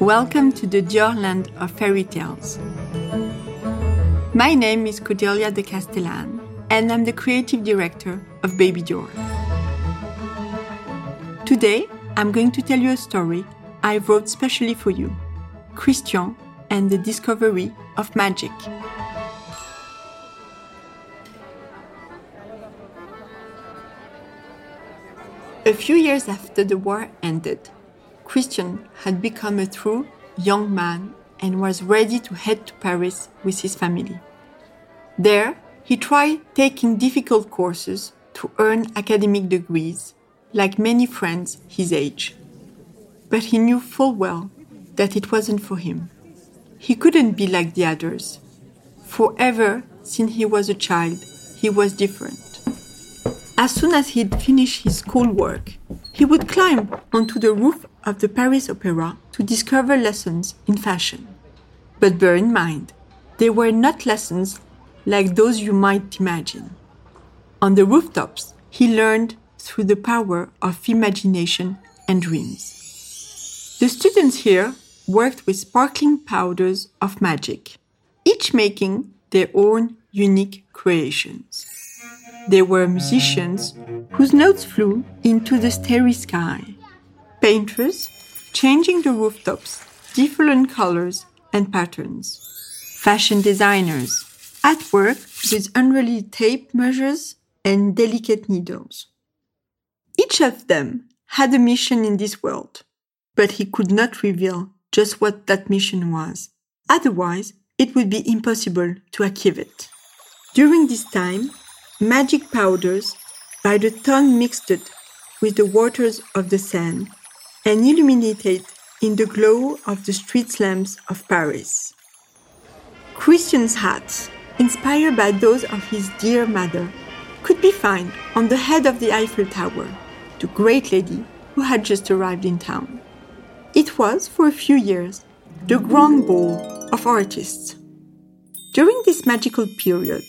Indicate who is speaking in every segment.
Speaker 1: Welcome to the Dior land of fairy tales. My name is Cordelia de Castellan, and I'm the creative director of Baby Dior. Today, I'm going to tell you a story I wrote specially for you Christian and the discovery of magic. A few years after the war ended, Christian had become a true young man and was ready to head to Paris with his family. There, he tried taking difficult courses to earn academic degrees, like many friends his age. But he knew full well that it wasn't for him. He couldn't be like the others. Forever, since he was a child, he was different. As soon as he'd finished his schoolwork, he would climb onto the roof of the Paris Opera to discover lessons in fashion. But bear in mind, they were not lessons like those you might imagine. On the rooftops, he learned through the power of imagination and dreams. The students here worked with sparkling powders of magic, each making their own unique creations. They were musicians whose notes flew into the starry sky, painters changing the rooftops different colors and patterns, fashion designers at work with unruly tape measures and delicate needles. Each of them had a mission in this world, but he could not reveal just what that mission was. Otherwise, it would be impossible to achieve it. During this time, magic powders by the ton mixed with the waters of the Seine and illuminated in the glow of the street lamps of Paris. Christian's hats, inspired by those of his dear mother, could be found on the head of the Eiffel Tower, the great lady who had just arrived in town. It was, for a few years, the grand ball of artists. During this magical period,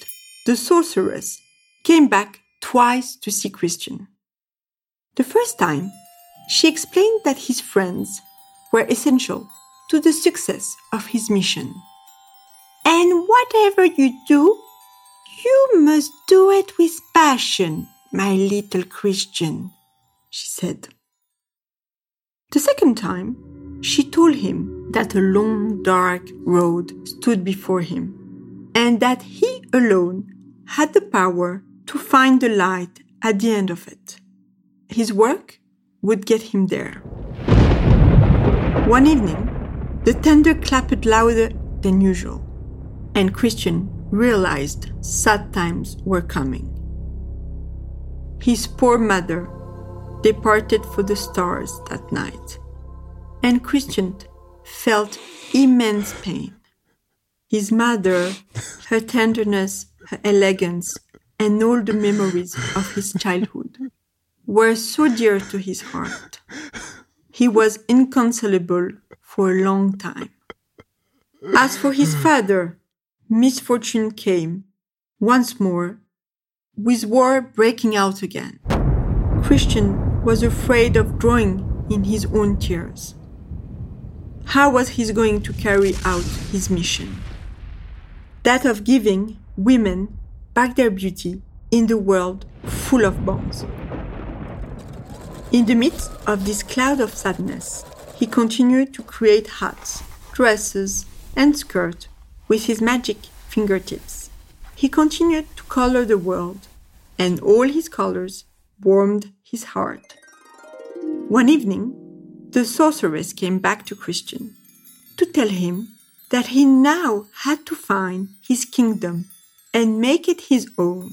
Speaker 1: the sorceress came back twice to see Christian. The first time, she explained that his friends were essential to the success of his mission. And whatever you do, you must do it with passion, my little Christian, she said. The second time, she told him that a long, dark road stood before him, and that he alone had the power to find the light at the end of it. His work would get him there. One evening, the thunder clapped louder than usual, and Christian realized sad times were coming. His poor mother departed for the stars that night, and Christian felt immense pain. His mother, her tenderness, her elegance, and all the memories of his childhood were so dear to his heart. He was inconsolable for a long time. As for his hmm. father, misfortune came once more, with war breaking out again. Christian was afraid of drawing in his own tears. How was he going to carry out his mission? That of giving women back their beauty in the world full of bombs. In the midst of this cloud of sadness, he continued to create hats, dresses, and skirts with his magic fingertips. He continued to color the world, and all his colors warmed his heart. One evening, the sorceress came back to Christian to tell him that he now had to find his kingdom and make it his own.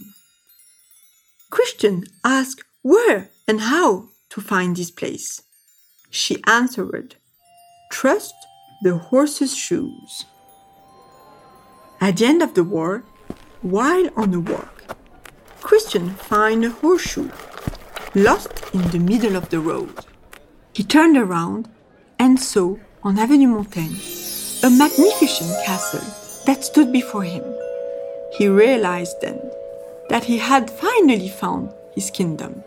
Speaker 1: Christian asked where and how to find this place. She answered, Trust the horse's shoes. At the end of the war, while on a walk, Christian found a horseshoe lost in the middle of the road. He turned around and saw on Avenue Montaigne a magnificent castle that stood before him. He realized then that he had finally found his kingdom.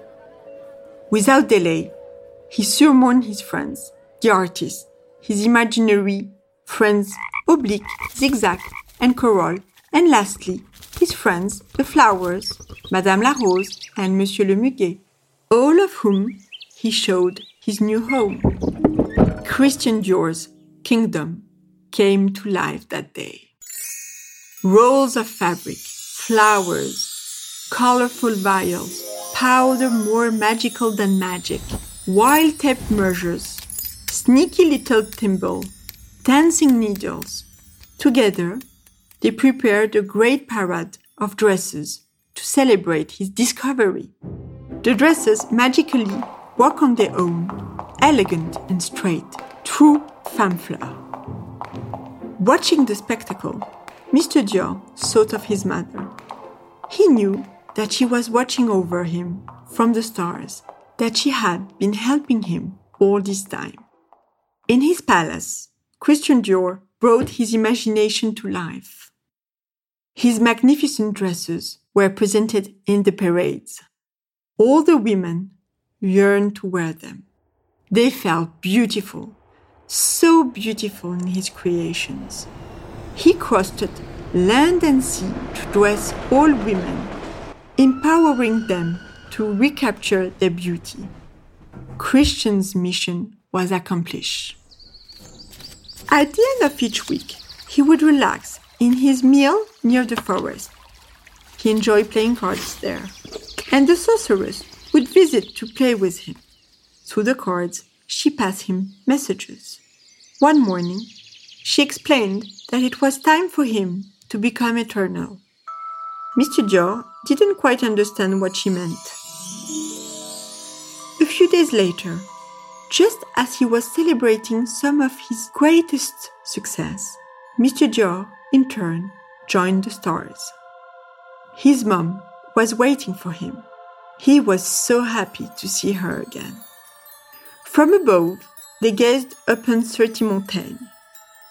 Speaker 1: Without delay, he summoned his friends, the artists, his imaginary friends Oblique, Zigzag, and Coral, and lastly, his friends, the flowers, Madame la Rose and Monsieur le Muguet, all of whom he showed his new home. Christian Dior's kingdom came to life that day. Rolls of fabric, flowers, colorful vials, powder more magical than magic, wild tape measures, sneaky little thimble, dancing needles. Together, they prepared a great parade of dresses to celebrate his discovery. The dresses magically walk on their own, elegant and straight, true femme fleur. Watching the spectacle, Mr. Dior thought of his mother. He knew that she was watching over him from the stars, that she had been helping him all this time. In his palace, Christian Dior brought his imagination to life. His magnificent dresses were presented in the parades. All the women yearned to wear them. They felt beautiful, so beautiful in his creations. He crossed land and sea to dress all women, empowering them to recapture their beauty. Christian's mission was accomplished. At the end of each week, he would relax in his mill near the forest. He enjoyed playing cards there, and the sorceress would visit to play with him. Through the cards, she passed him messages. One morning, she explained that it was time for him to become eternal. Mr. Dior didn't quite understand what she meant. A few days later, just as he was celebrating some of his greatest success, Mr. Dior, in turn, joined the stars. His mom was waiting for him. He was so happy to see her again. From above, they gazed upon Thirty-Montaigne,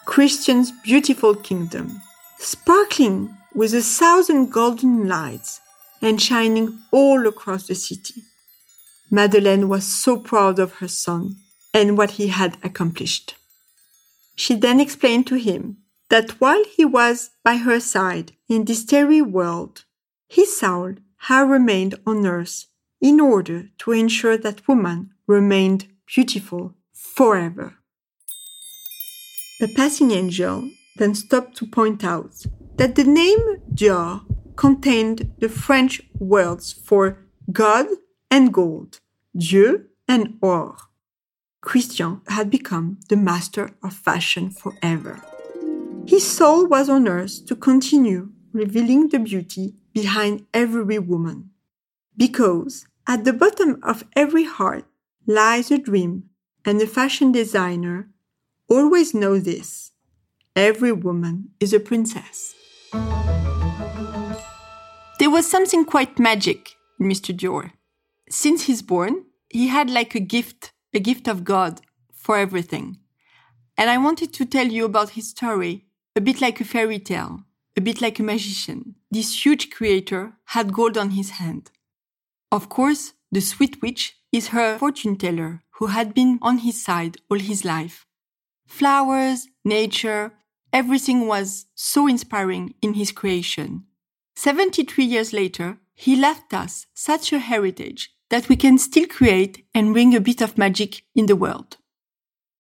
Speaker 1: Christian's beautiful kingdom, sparkling with a thousand golden lights and shining all across the city. Madeleine was so proud of her son and what he had accomplished. She then explained to him that while he was by her side in this starry world, his soul had remained on earth in order to ensure that woman remained beautiful forever. A passing angel then stopped to point out that the name Dior contained the French words for God and gold, Dieu and or. Christian had become the master of fashion forever. His soul was on earth to continue revealing the beauty behind every woman. Because at the bottom of every heart lies a dream, and the fashion designer always know this. Every woman is a princess. There was something quite magic in Mr. Dior. Since he's born, he had like a gift, a gift of God for everything. And I wanted to tell you about his story, a bit like a fairy tale, a bit like a magician. This huge creator had gold on his hand. Of course, the sweet witch is her fortune teller who had been on his side all his life. Flowers, nature, everything was so inspiring in his creation. 73 years later, he left us such a heritage that we can still create and bring a bit of magic in the world.